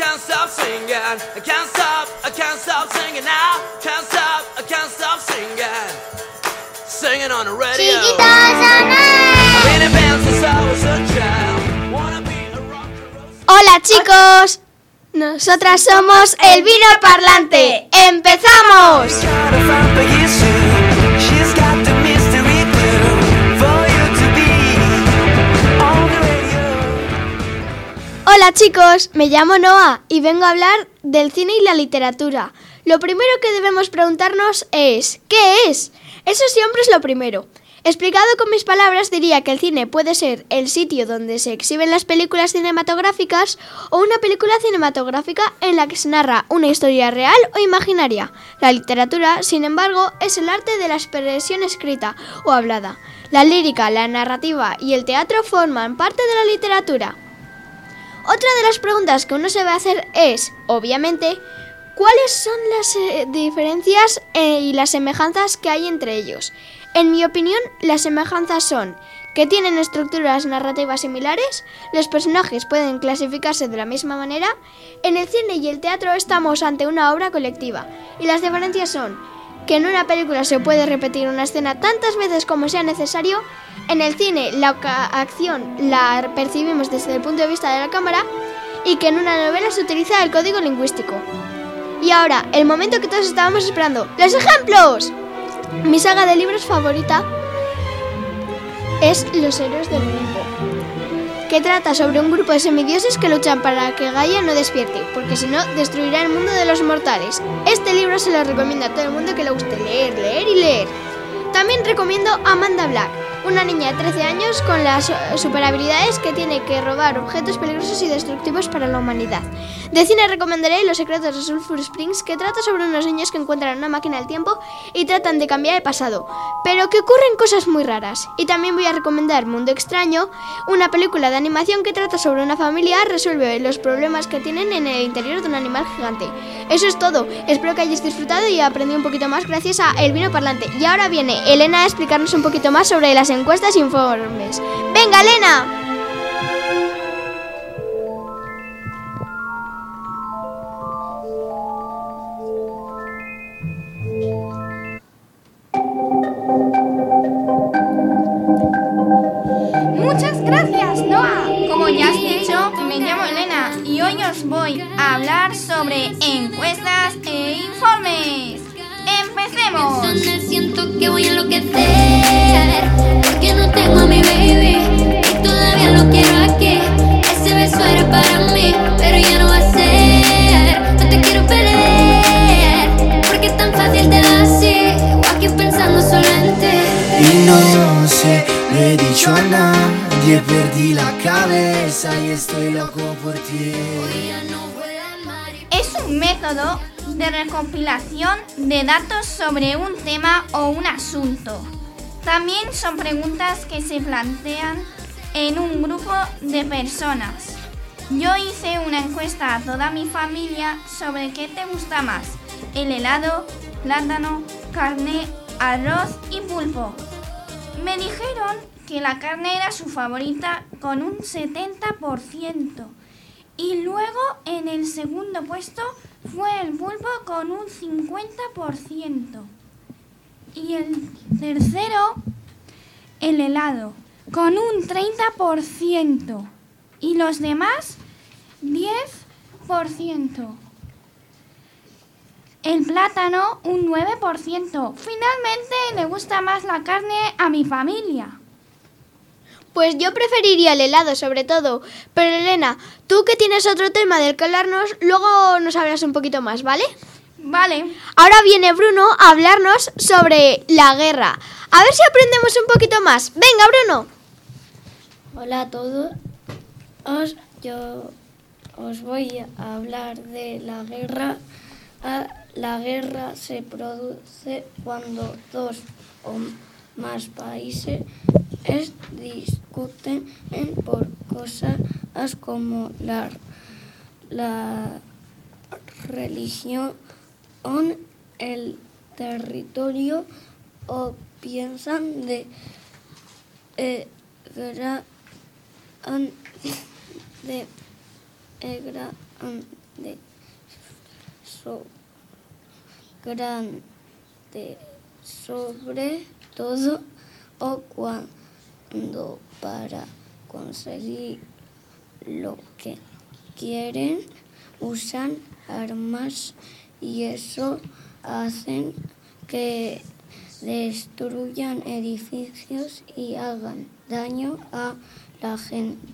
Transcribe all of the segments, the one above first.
can't stop singing. I can't stop, I can't stop singing now. Can't stop, I can't stop singing. Singing on the radio. Chiquitos sonar. Been in band since I was a child. Wanna be a rock and roll Hola chicos, nosotras somos el vino parlante. ¡Empezamos! Hola chicos, me llamo Noah y vengo a hablar del cine y la literatura. Lo primero que debemos preguntarnos es, ¿qué es? Eso siempre es lo primero. Explicado con mis palabras diría que el cine puede ser el sitio donde se exhiben las películas cinematográficas o una película cinematográfica en la que se narra una historia real o imaginaria. La literatura, sin embargo, es el arte de la expresión escrita o hablada. La lírica, la narrativa y el teatro forman parte de la literatura. Otra de las preguntas que uno se va a hacer es, obviamente, ¿cuáles son las eh, diferencias eh, y las semejanzas que hay entre ellos? En mi opinión, las semejanzas son que tienen estructuras narrativas similares, los personajes pueden clasificarse de la misma manera, en el cine y el teatro estamos ante una obra colectiva, y las diferencias son que en una película se puede repetir una escena tantas veces como sea necesario, en el cine la acción la percibimos desde el punto de vista de la cámara y que en una novela se utiliza el código lingüístico. Y ahora, el momento que todos estábamos esperando, ¡los ejemplos! Mi saga de libros favorita es Los héroes del Olimpo, que trata sobre un grupo de semidioses que luchan para que Gaia no despierte, porque si no, destruirá el mundo de los mortales. Este libro se lo recomiendo a todo el mundo que le guste leer, leer y leer. También recomiendo Amanda Black, una niña de 13 años con las eh, super habilidades que tiene que robar objetos peligrosos y destructivos para la humanidad. De cine recomendaré Los secretos de Sulphur Springs, que trata sobre unos niños que encuentran una máquina del tiempo y tratan de cambiar el pasado, pero que ocurren cosas muy raras. Y también voy a recomendar Mundo Extraño, una película de animación que trata sobre una familia resuelve los problemas que tienen en el interior de un animal gigante. Eso es todo. Espero que hayáis disfrutado y aprendido un poquito más gracias a El Vino Parlante. Y ahora viene Elena a explicarnos un poquito más sobre las encuestas e informes. ¡Venga, Elena! Muchas gracias, Noah. Como ya has dicho, me llamo Elena y hoy os voy a hablar sobre encuestas e informes. ¡Empecemos! Me siento que voy a enloquecer Porque no tengo a mi baby. Y todavía lo quiero aquí. Ese beso era para mí Pero ya no va a ser. No te quiero perder Porque es tan fácil te da así. O aquí pensando solo en ti. Y no se lo he dicho a nadie, perdí la cabeza y estoy loco por ti. Es un método de recopilación de datos sobre un tema o un asunto. También son preguntas que se plantean en un grupo de personas. Yo hice una encuesta a toda mi familia sobre qué te gusta más, el helado, plátano, carne, arroz y pulpo. Me dijeron que la carne era su favorita con un 70%. Y luego en el segundo puesto fue el pulpo con un 50%. Y el tercero, el helado, con un 30%. Y los demás, 10%. El plátano, un 9%. Finalmente le gusta más la carne a mi familia. Pues yo preferiría el helado sobre todo. Pero Elena, tú que tienes otro tema del que hablarnos, luego nos hablas un poquito más, ¿vale? Vale. Ahora viene Bruno a hablarnos sobre la guerra. A ver si aprendemos un poquito más. Venga, Bruno. Hola a todos. Os, yo os voy a hablar de la guerra. Ah, La guerra se produce cuando dos o más países es- discuten en por cosas como la, la religión, el territorio o piensan de eh, de eh, gran de so- grande sobre todo o cuando para conseguir lo que quieren usan armas y eso hacen que destruyan edificios y hagan daño a la gente.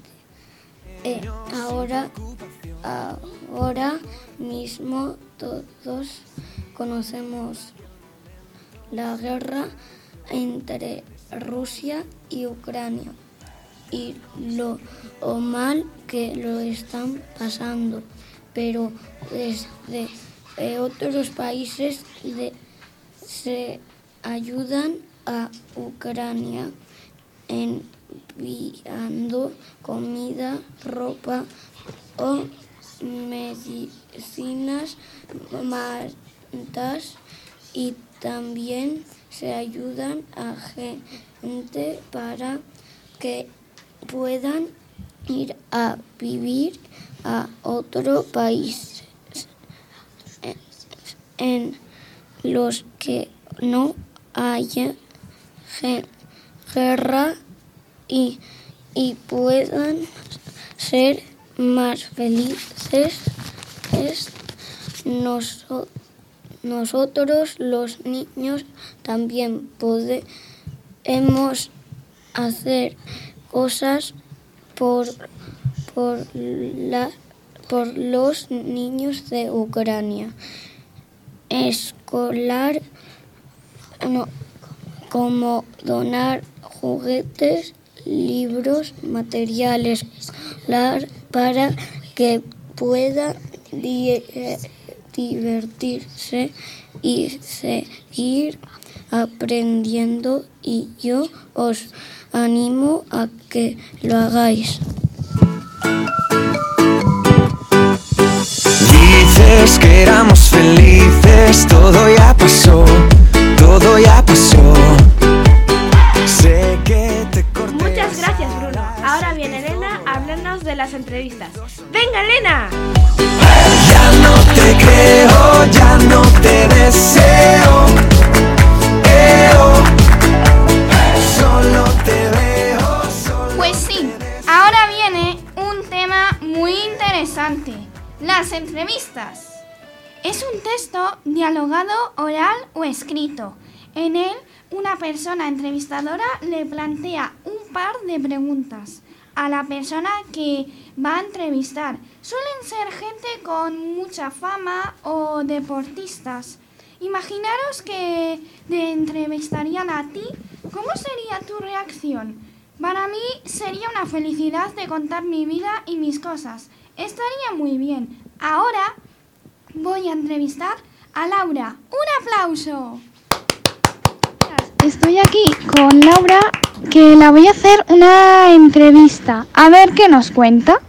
Eh, ahora, ahora mismo todos conocemos la guerra entre Rusia y Ucrania y lo mal que lo están pasando, pero desde eh, otros países se ayudan a Ucrania enviando comida, ropa o medicinas, mantas y también se ayudan a gente para que puedan ir a vivir a otro país en los que no haya guerra y, y puedan ser más felices. Es noso- nosotros los niños también podemos hacer cosas por, por, la, por los niños de Ucrania. Escolar, no, como donar juguetes, libros, materiales para que pueda di- divertirse y seguir aprendiendo y yo os animo a que lo hagáis. Dices que éramos felices, todo ya pasó, todo ya pasó. Sé que te corté. Muchas gracias, Bruno. Ahora viene Elena a hablarnos de las entrevistas. ¡Venga, Elena! Ya no te creo, ya no te deseo. Las entrevistas. Es un texto dialogado oral o escrito. En él, una persona entrevistadora le plantea un par de preguntas a la persona que va a entrevistar. Suelen ser gente con mucha fama o deportistas. Imaginaros que te entrevistarían a ti. ¿Cómo sería tu reacción? Para mí sería una felicidad de contar mi vida y mis cosas. Estaría muy bien. Ahora voy a entrevistar a Laura. ¡Un aplauso! Estoy aquí con Laura, que la voy a hacer una entrevista. A ver qué nos cuenta.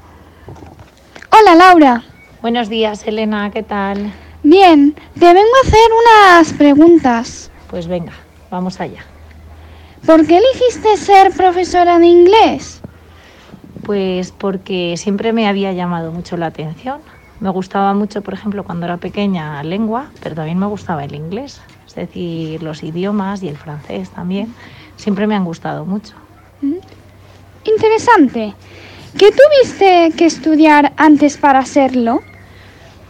Hola Laura. Buenos días, Elena, ¿qué tal? Bien, te vengo a hacer unas preguntas. Pues venga, vamos allá. ¿Por qué elegiste ser profesora de inglés? Pues porque siempre me había llamado mucho la atención. Me gustaba mucho, por ejemplo, cuando era pequeña, lengua, pero también me gustaba el inglés. Es decir, los idiomas y el francés también. Siempre me han gustado mucho. Interesante. ¿Qué tuviste que estudiar antes para serlo?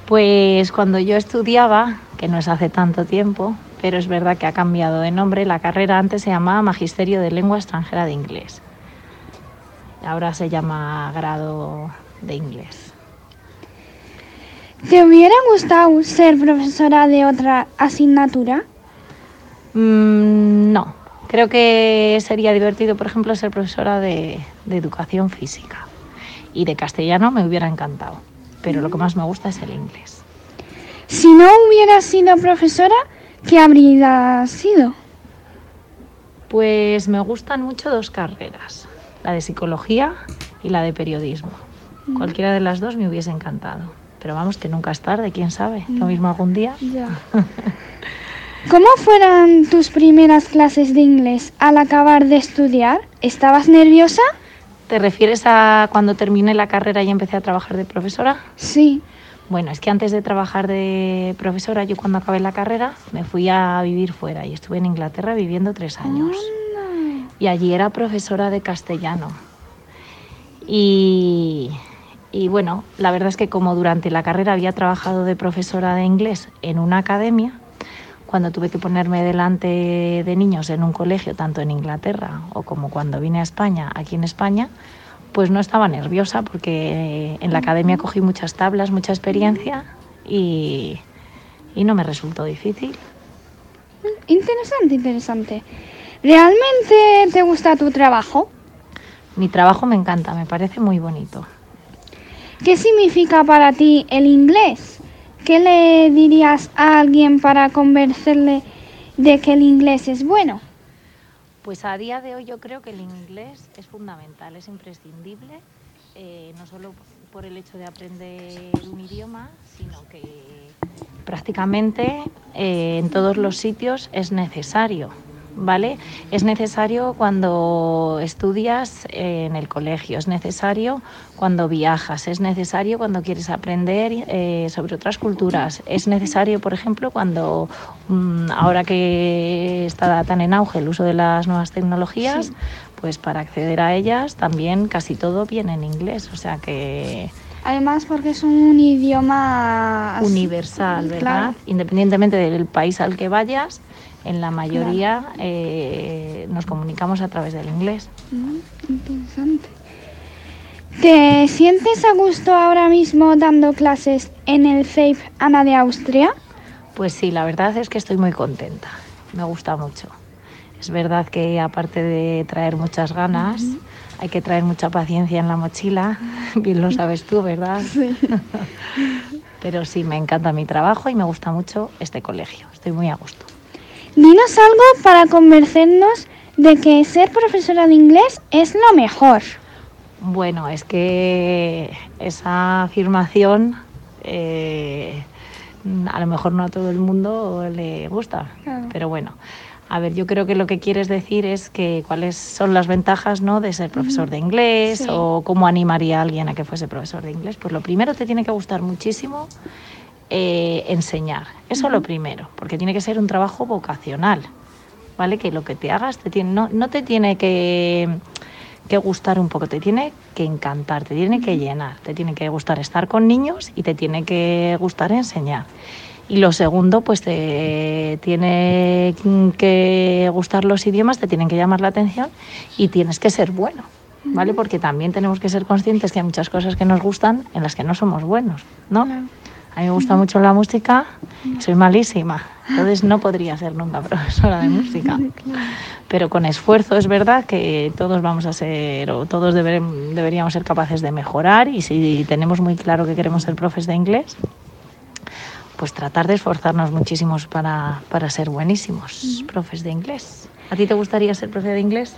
Pues cuando yo estudiaba, que no es hace tanto tiempo, pero es verdad que ha cambiado de nombre, la carrera antes se llamaba Magisterio de Lengua Extranjera de Inglés. Ahora se llama grado de inglés. ¿Te hubiera gustado ser profesora de otra asignatura? Mm, no, creo que sería divertido, por ejemplo, ser profesora de, de educación física. Y de castellano me hubiera encantado, pero lo que más me gusta es el inglés. Si no hubieras sido profesora, ¿qué habrías sido? Pues me gustan mucho dos carreras, la de psicología y la de periodismo. Cualquiera de las dos me hubiese encantado. Pero vamos, que nunca es tarde, quién sabe. Lo mismo algún día. Ya. ¿Cómo fueron tus primeras clases de inglés al acabar de estudiar? ¿Estabas nerviosa? ¿Te refieres a cuando terminé la carrera y empecé a trabajar de profesora? Sí. Bueno, es que antes de trabajar de profesora, yo cuando acabé la carrera me fui a vivir fuera y estuve en Inglaterra viviendo tres años. Y allí era profesora de castellano. Y, y bueno, la verdad es que como durante la carrera había trabajado de profesora de inglés en una academia, cuando tuve que ponerme delante de niños en un colegio, tanto en Inglaterra o como cuando vine a España, aquí en España, pues no estaba nerviosa porque en la academia cogí muchas tablas, mucha experiencia y, y no me resultó difícil. Interesante, interesante. ¿Realmente te gusta tu trabajo? Mi trabajo me encanta, me parece muy bonito. ¿Qué significa para ti el inglés? ¿Qué le dirías a alguien para convencerle de que el inglés es bueno? Pues a día de hoy yo creo que el inglés es fundamental, es imprescindible, eh, no solo por el hecho de aprender un idioma, sino que prácticamente eh, en todos los sitios es necesario. ¿Vale? Es necesario cuando estudias en el colegio, es necesario cuando viajas, es necesario cuando quieres aprender eh, sobre otras culturas, es necesario, por ejemplo, cuando mm, ahora que está tan en auge el uso de las nuevas tecnologías, pues para acceder a ellas también casi todo viene en inglés, o sea que Además porque es un idioma universal, ¿verdad? Claro. Independientemente del país al que vayas, en la mayoría eh, nos comunicamos a través del inglés. Mm, Interesante. ¿Te sientes a gusto ahora mismo dando clases en el FAPE Ana de Austria? Pues sí, la verdad es que estoy muy contenta, me gusta mucho. Es verdad que aparte de traer muchas ganas, hay que traer mucha paciencia en la mochila, bien lo sabes tú, ¿verdad? Pero sí, me encanta mi trabajo y me gusta mucho este colegio, estoy muy a gusto. Dinos algo para convencernos de que ser profesora de inglés es lo mejor. Bueno, es que esa afirmación eh, a lo mejor no a todo el mundo le gusta, Claro. pero bueno. A ver, yo creo que lo que quieres decir es que cuáles son las ventajas ¿no? de ser profesor de inglés Sí. o cómo animaría a alguien a que fuese profesor de inglés. Pues lo primero te tiene que gustar muchísimo eh, enseñar. Eso lo primero, porque tiene que ser un trabajo vocacional, ¿vale? Que lo que te hagas te tiene, no, no te tiene que, que gustar un poco, te tiene que encantar, te tiene que llenar, te tiene que gustar estar con niños y te tiene que gustar enseñar. Y lo segundo, pues te tiene que gustar los idiomas, te tienen que llamar la atención y tienes que ser bueno, ¿vale? Porque también tenemos que ser conscientes que hay muchas cosas que nos gustan en las que no somos buenos, ¿no? A mí me gusta mucho la música, soy malísima, entonces no podría ser nunca profesora de música. Pero con esfuerzo es verdad que todos vamos a ser, o todos deber- deberíamos ser capaces de mejorar y si tenemos muy claro que queremos ser profes de inglés, pues tratar de esforzarnos muchísimos para, para ser buenísimos profes de inglés. ¿A ti te gustaría ser profe de inglés?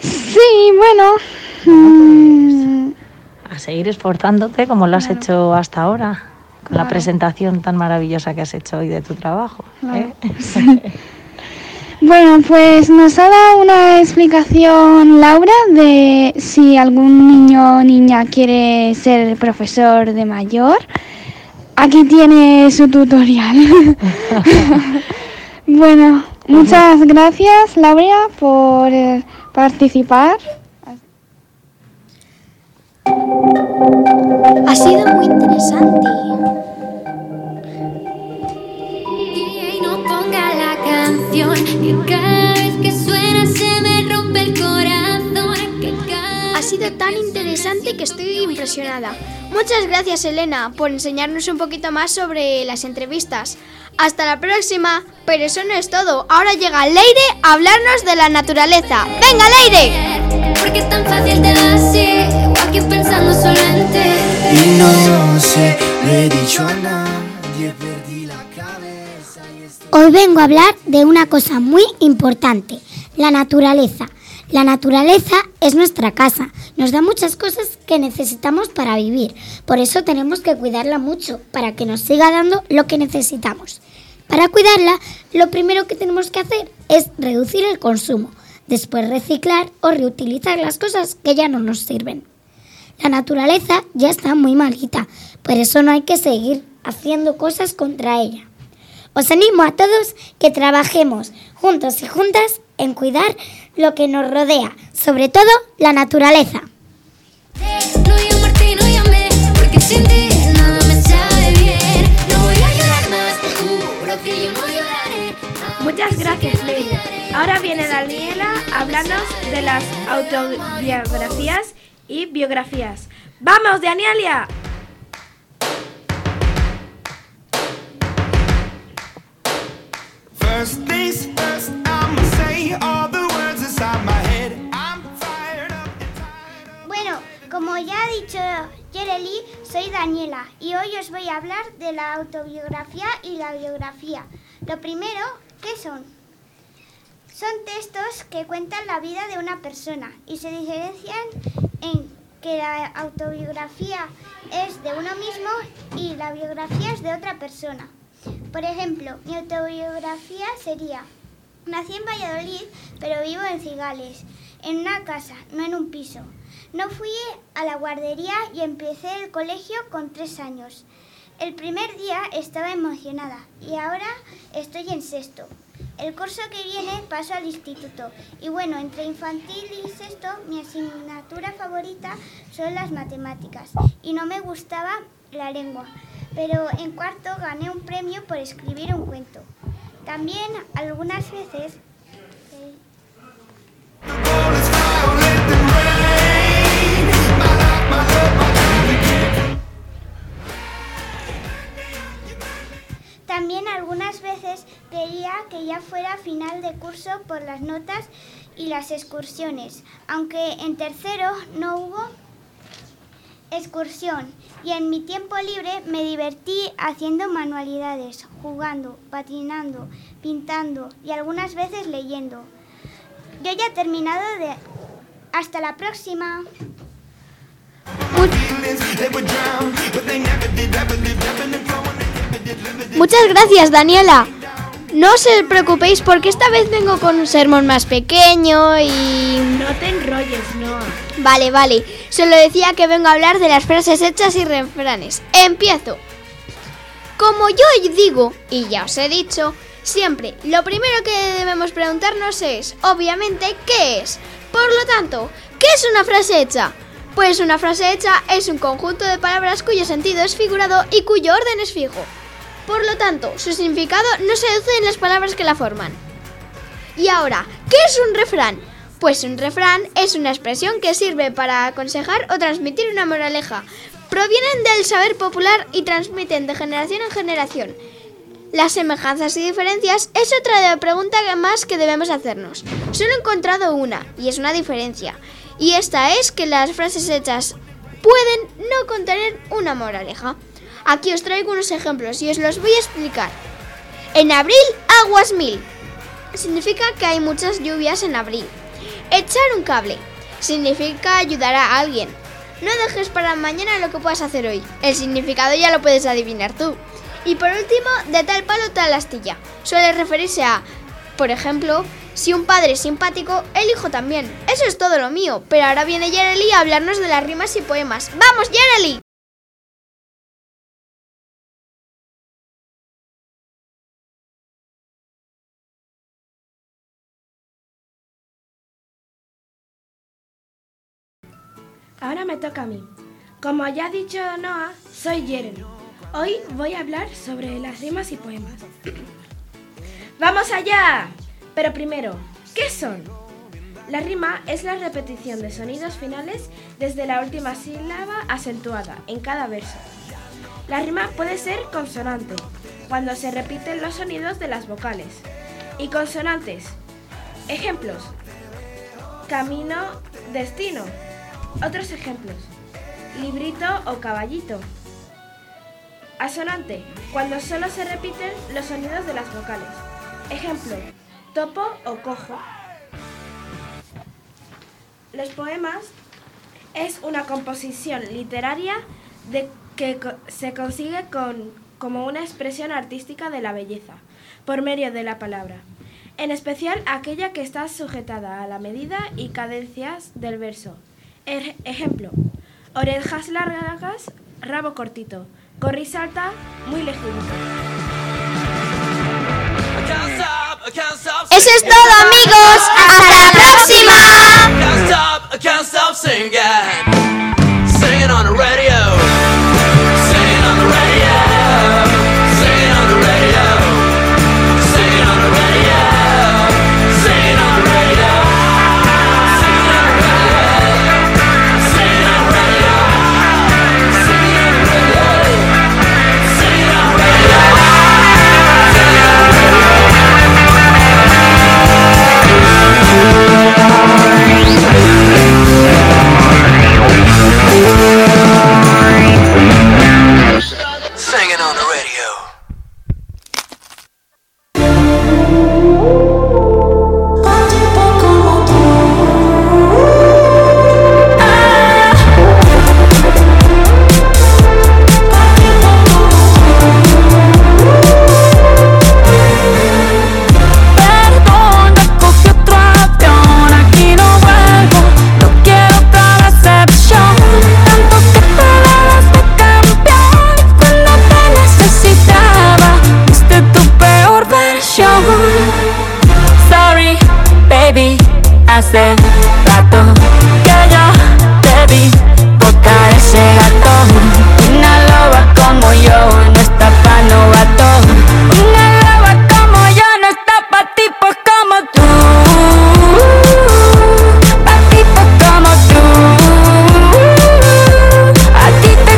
Sí, bueno. mm, A seguir esforzándote como lo has hecho hasta ahora, con la presentación tan maravillosa que has hecho hoy de tu trabajo. ¿eh? Bueno, pues nos ha dado una explicación Laura de si algún niño o niña quiere ser profesor de mayor. Aquí tiene su tutorial. bueno, muchas gracias Laura por eh, participar. Ha sido muy interesante. Y no ponga la canción que cada vez que suena se me rompe el corazón. Que Ha sido tan interesante que estoy impresionada. Muchas gracias Elena por enseñarnos un poquito más sobre las entrevistas. Hasta la próxima, pero eso no es todo. Ahora llega Leire a hablarnos de la naturaleza. ¡Venga Leire! Porque es tan fácil así, o aquí pensando solo en. Hoy vengo a hablar de una cosa muy importante, la naturaleza. La naturaleza es nuestra casa, nos da muchas cosas que necesitamos para vivir, por eso tenemos que cuidarla mucho, para que nos siga dando lo que necesitamos. Para cuidarla, lo primero que tenemos que hacer es reducir el consumo, después reciclar o reutilizar las cosas que ya no nos sirven. La naturaleza ya está muy malita, Por eso no hay que seguir haciendo cosas contra ella. Os animo a todos que trabajemos juntos y juntas en cuidar lo que nos rodea, sobre todo la naturaleza. Muchas gracias, Ley. Ahora viene Daniela a hablarnos de las autobiografías y biografías. ¡Vamos, up. Bueno, como ya ha dicho Yereli, soy Daniela y hoy os voy a hablar de la autobiografía y la biografía. Lo primero, ¿qué son? Son textos que cuentan la vida de una persona y se diferencian en que la autobiografía es de uno mismo y la biografía es de otra persona. Por ejemplo, mi autobiografía sería, nací en Valladolid, pero vivo en Cigales, en una casa, no en un piso. No fui a la guardería y empecé el colegio con tres años. El primer día estaba emocionada y ahora estoy en sexto. El curso que viene paso al instituto y bueno, entre infantil y sexto mi asignatura favorita son las matemáticas y no me gustaba la lengua, pero en cuarto gané un premio por escribir un cuento. También algunas veces quería que ya fuera final de curso por las notas y las excursiones, aunque en tercero no hubo excursión y en mi tiempo libre me divertí haciendo manualidades, jugando, patinando, pintando y algunas veces leyendo. Yo ya he terminado de... Hasta la próxima. Muchas gracias, Daniela. No os preocupéis porque esta vez vengo con un sermón más pequeño y... No te enrolles, Noah. Vale, vale. Solo decía que vengo a hablar de las frases hechas y refranes. Empiezo. Como yo digo, y ya os he dicho, siempre lo primero que debemos preguntarnos es, obviamente, ¿qué es? Por lo tanto, ¿qué es una frase hecha? Pues una frase hecha es un conjunto de palabras cuyo sentido es figurado y cuyo orden es fijo. Por lo tanto, su significado no se deduce en las palabras que la forman. Y ahora, ¿qué es un refrán? Pues un refrán es una expresión que sirve para aconsejar o transmitir una moraleja. Provienen del saber popular y transmiten de generación en generación. Las semejanzas y diferencias es otra de la pregunta más que debemos hacernos. Solo he encontrado una, y es una diferencia. Y esta es que las frases hechas pueden no contener una moraleja. Aquí os traigo unos ejemplos y os los voy a explicar. En abril, aguas mil. Significa que hay muchas lluvias en abril. Echar un cable. Significa ayudar a alguien. No dejes para mañana lo que puedas hacer hoy. El significado ya lo puedes adivinar tú. Y por último, de tal palo tal astilla. Suele referirse a, por ejemplo, si un padre es simpático, el hijo también. Eso es todo lo mío. Pero ahora viene Yereli a hablarnos de las rimas y poemas. ¡Vamos, Yereli! Ahora me toca a mí. Como ya ha dicho Noah, soy Jeremy. Hoy voy a hablar sobre las rimas y poemas. ¡Vamos allá! Pero primero, ¿qué son? La rima es la repetición de sonidos finales desde la última sílaba acentuada en cada verso. La rima puede ser consonante, cuando se repiten los sonidos de las vocales, y consonantes. Ejemplos. Camino, destino. Otros ejemplos. Librito o caballito. Asonante, cuando solo se repiten los sonidos de las vocales. Ejemplo, topo o cojo. Los poemas es una composición literaria de que se consigue con, como una expresión artística de la belleza, por medio de la palabra, en especial aquella que está sujetada a la medida y cadencias del verso. Er, ejemplo, orejas largas, rabo cortito, corris alta, muy lejusta. Eso es todo amigos, hasta la próxima.